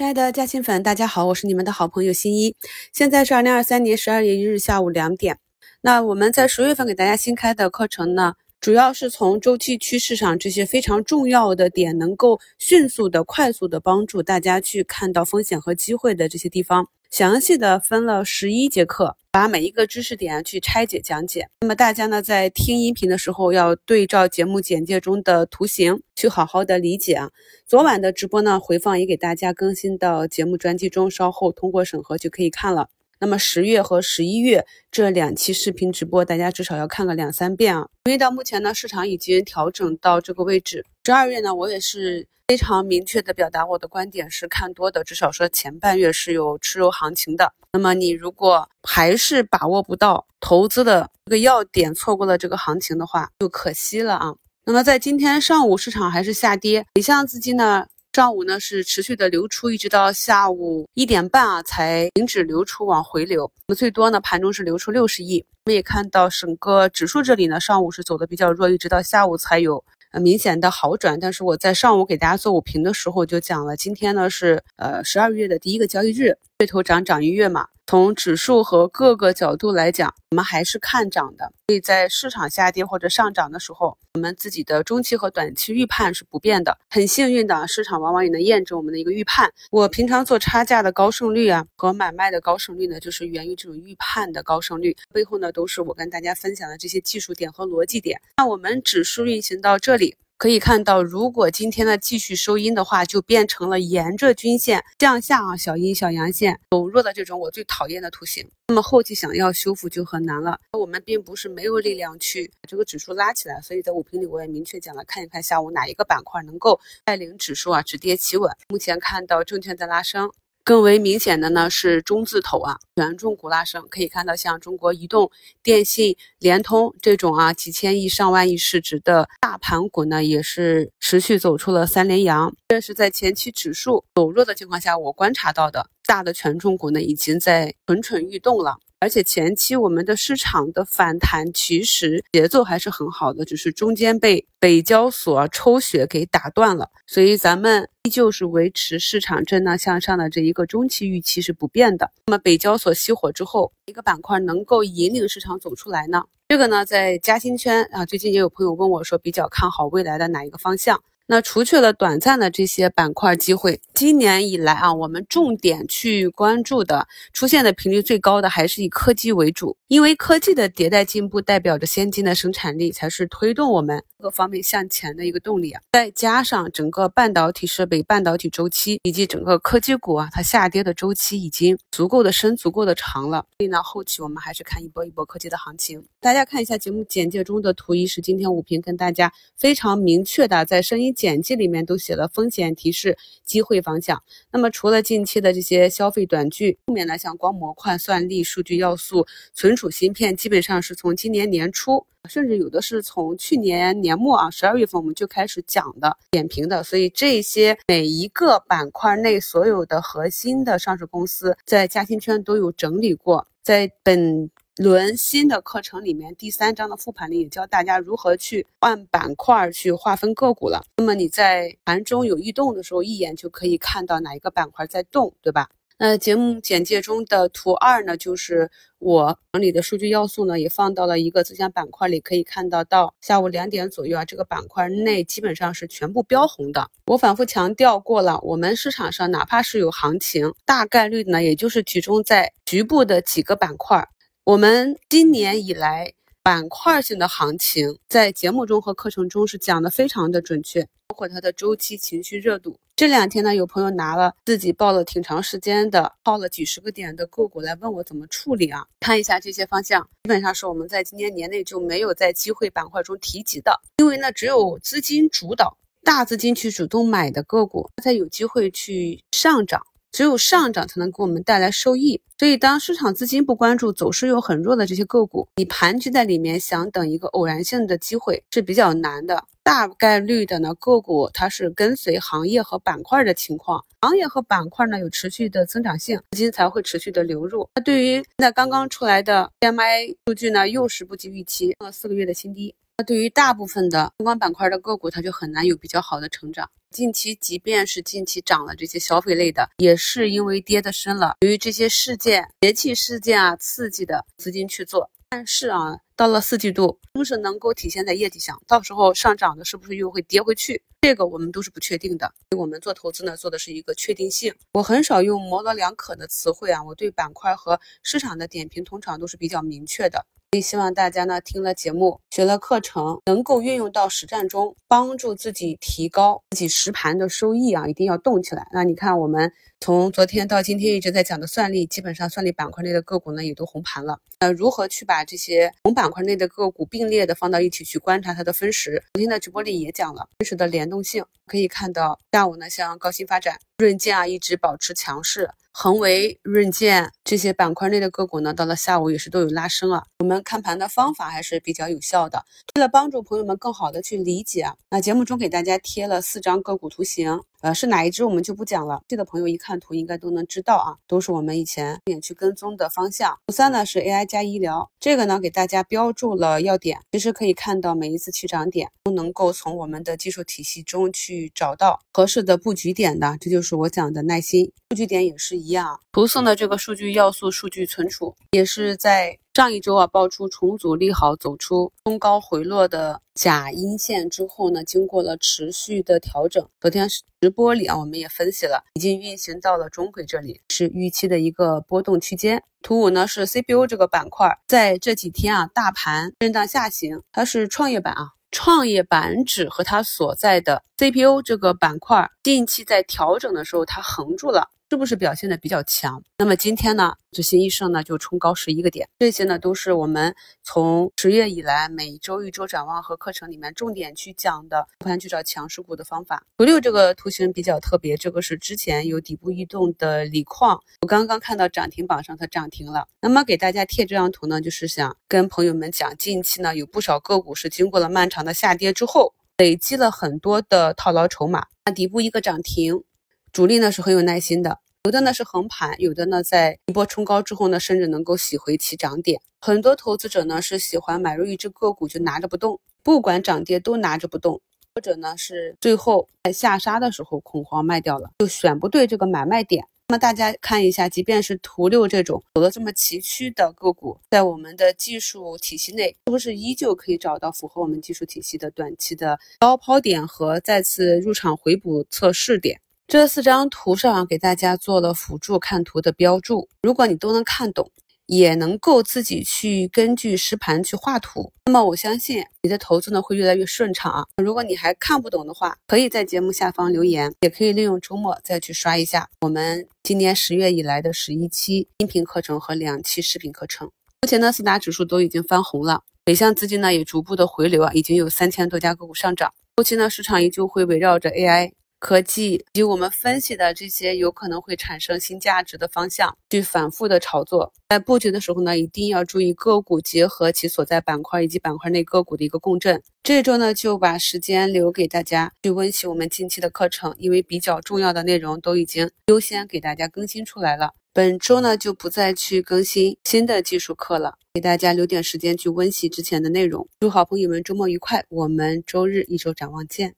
亲爱的嘉兴粉，大家好，我是你们的好朋友新一。现在是二零二三年十二月一日下午两点。那我们在十月份给大家新开的课程呢，主要是从周期趋势上这些非常重要的点，能够迅速的、快速的帮助大家去看到风险和机会的这些地方。详细的分了十一节课，把每一个知识点去拆解讲解。那么大家呢，在听音频的时候要对照节目简介中的图形去好好的理解啊。昨晚的直播呢，回放也给大家更新到节目专辑中，稍后通过审核就可以看了。那么十月和十一月这两期视频直播，大家至少要看个两三遍啊。因为到目前呢，市场已经调整到这个位置。十二月呢，我也是。非常明确的表达我的观点是看多的，至少说前半月是有吃肉行情的。那么你如果还是把握不到投资的这个要点，错过了这个行情的话，就可惜了啊。那么在今天上午市场还是下跌，北向资金呢上午呢是持续的流出，一直到下午一点半啊才停止流出往回流。那么最多呢盘中是流出六十亿。我们也看到整个指数这里呢上午是走的比较弱，一直到下午才有。呃，明显的好转，但是我在上午给大家做午评的时候就讲了，今天呢是呃十二月的第一个交易日，月头涨涨一月嘛。从指数和各个角度来讲，我们还是看涨的。所以在市场下跌或者上涨的时候，我们自己的中期和短期预判是不变的。很幸运的，市场往往也能验证我们的一个预判。我平常做差价的高胜率啊，和买卖的高胜率呢，就是源于这种预判的高胜率。背后呢，都是我跟大家分享的这些技术点和逻辑点。那我们指数运行到这里。可以看到，如果今天呢继续收阴的话，就变成了沿着均线向下啊，小阴小阳线走弱的这种我最讨厌的图形。那么后期想要修复就很难了。我们并不是没有力量去把这个指数拉起来，所以在五评里我也明确讲了，看一看下午哪一个板块能够带领指数啊止跌企稳。目前看到证券在拉升。更为明显的呢是中字头啊，权重股拉升，可以看到像中国移动、电信、联通这种啊几千亿、上万亿市值的大盘股呢，也是持续走出了三连阳。这是在前期指数走弱的情况下，我观察到的大的权重股呢，已经在蠢蠢欲动了。而且前期我们的市场的反弹其实节奏还是很好的，只是中间被北交所抽血给打断了，所以咱们依旧是维持市场震荡向上的这一个中期预期是不变的。那么北交所熄火之后，一个板块能够引领市场走出来呢？这个呢，在嘉兴圈啊，最近也有朋友问我说，比较看好未来的哪一个方向？那除去了短暂的这些板块机会，今年以来啊，我们重点去关注的、出现的频率最高的还是以科技为主，因为科技的迭代进步代表着先进的生产力，才是推动我们各方面向前的一个动力啊。再加上整个半导体设备、半导体周期以及整个科技股啊，它下跌的周期已经足够的深、足够的长了，所以呢，后期我们还是看一波一波科技的行情。大家看一下节目简介中的图一，是今天武平跟大家非常明确的在声音。简介里面都写了风险提示、机会方方向。那么除了近期的这些消费短剧，后面呢，像光模块、算力、数据要素、存储芯片，基本上是从今年年初，甚至有的是从去年年末啊，十二月份我们就开始讲的、点评的。所以这些每一个板块内所有的核心的上市公司，在嘉兴圈都有整理过，在本。轮新的课程里面，第三章的复盘里也教大家如何去按板块去划分个股了。那么你在盘中有异动的时候，一眼就可以看到哪一个板块在动，对吧？那节目简介中的图二呢，就是我整理的数据要素呢，也放到了一个自选板块里，可以看到到下午两点左右啊，这个板块内基本上是全部标红的。我反复强调过了，我们市场上哪怕是有行情，大概率呢，也就是集中在局部的几个板块。我们今年以来板块性的行情，在节目中和课程中是讲的非常的准确，包括它的周期、情绪、热度。这两天呢，有朋友拿了自己报了挺长时间的，报了几十个点的个股来问我怎么处理啊？看一下这些方向，基本上是我们在今年年内就没有在机会板块中提及的，因为呢，只有资金主导、大资金去主动买的个股，它才有机会去上涨。只有上涨才能给我们带来收益，所以当市场资金不关注、走势又很弱的这些个股，你盘踞在里面想等一个偶然性的机会是比较难的。大概率的呢，个股它是跟随行业和板块的情况，行业和板块呢有持续的增长性，资金才会持续的流入。那对于现在刚刚出来的 PMI 数据呢，又是不及预期，创了四个月的新低。那对于大部分的相关板块的个股，它就很难有比较好的成长。近期即便是近期涨了这些消费类的，也是因为跌的深了，由于这些事件、节气事件啊刺激的资金去做。但是啊，到了四季度，是不是能够体现在业绩上？到时候上涨的是不是又会跌回去？这个我们都是不确定的。我们做投资呢，做的是一个确定性。我很少用模棱两可的词汇啊，我对板块和市场的点评通常都是比较明确的。所以希望大家呢听了节目、学了课程，能够运用到实战中，帮助自己提高自己实盘的收益啊！一定要动起来。那你看，我们从昨天到今天一直在讲的算力，基本上算力板块内的个股呢也都红盘了。那如何去把这些红板块内的个股并列的放到一起去观察它的分时？昨天的直播里也讲了分时的联动性，可以看到下午呢，像高新发展、润建啊，一直保持强势。恒为、润建这些板块内的个股呢，到了下午也是都有拉升啊。我们看盘的方法还是比较有效的。为了帮助朋友们更好的去理解，那节目中给大家贴了四张个股图形。呃，是哪一只我们就不讲了。这的朋友一看图应该都能知道啊，都是我们以前点去跟踪的方向。图三呢是 AI 加医疗，这个呢给大家标注了要点。其实可以看到每一次起涨点都能够从我们的技术体系中去找到合适的布局点的，这就是我讲的耐心。布局点也是一样，图送的这个数据要素数据存储也是在。上一周啊，爆出重组利好，走出冲高回落的假阴线之后呢，经过了持续的调整。昨天直播里啊，我们也分析了，已经运行到了中轨这里，是预期的一个波动区间。图五呢是 CPU 这个板块，在这几天啊，大盘震荡下行，它是创业板啊，创业板指和它所在的 CPU 这个板块，近期在调整的时候，它横住了。是不是表现的比较强？那么今天呢，执行医生呢就冲高十一个点，这些呢都是我们从十月以来每周一周展望和课程里面重点去讲的，盘去找强势股的方法。图六这个图形比较特别，这个是之前有底部异动的锂矿，我刚刚看到涨停榜上它涨停了。那么给大家贴这张图呢，就是想跟朋友们讲，近期呢有不少个股是经过了漫长的下跌之后，累积了很多的套牢筹码，那底部一个涨停。主力呢是很有耐心的，有的呢是横盘，有的呢在一波冲高之后呢，甚至能够洗回其涨点。很多投资者呢是喜欢买入一只个股就拿着不动，不管涨跌都拿着不动，或者呢是最后在下杀的时候恐慌卖掉了，就选不对这个买卖点。那么大家看一下，即便是图六这种走的这么崎岖的个股，在我们的技术体系内，是不是依旧可以找到符合我们技术体系的短期的高抛点和再次入场回补测试点？这四张图上给大家做了辅助看图的标注，如果你都能看懂，也能够自己去根据实盘去画图，那么我相信你的投资呢会越来越顺畅啊。如果你还看不懂的话，可以在节目下方留言，也可以利用周末再去刷一下我们今年十月以来的十一期音频课程和两期视频课程。目前呢四大指数都已经翻红了，北向资金呢也逐步的回流啊，已经有三千多家个股上涨。后期呢市场依旧会围绕着 AI。科技以及我们分析的这些有可能会产生新价值的方向，去反复的炒作。在布局的时候呢，一定要注意个股结合其所在板块以及板块内个股的一个共振。这周呢，就把时间留给大家去温习我们近期的课程，因为比较重要的内容都已经优先给大家更新出来了。本周呢，就不再去更新新的技术课了，给大家留点时间去温习之前的内容。祝好朋友们周末愉快，我们周日一周展望见。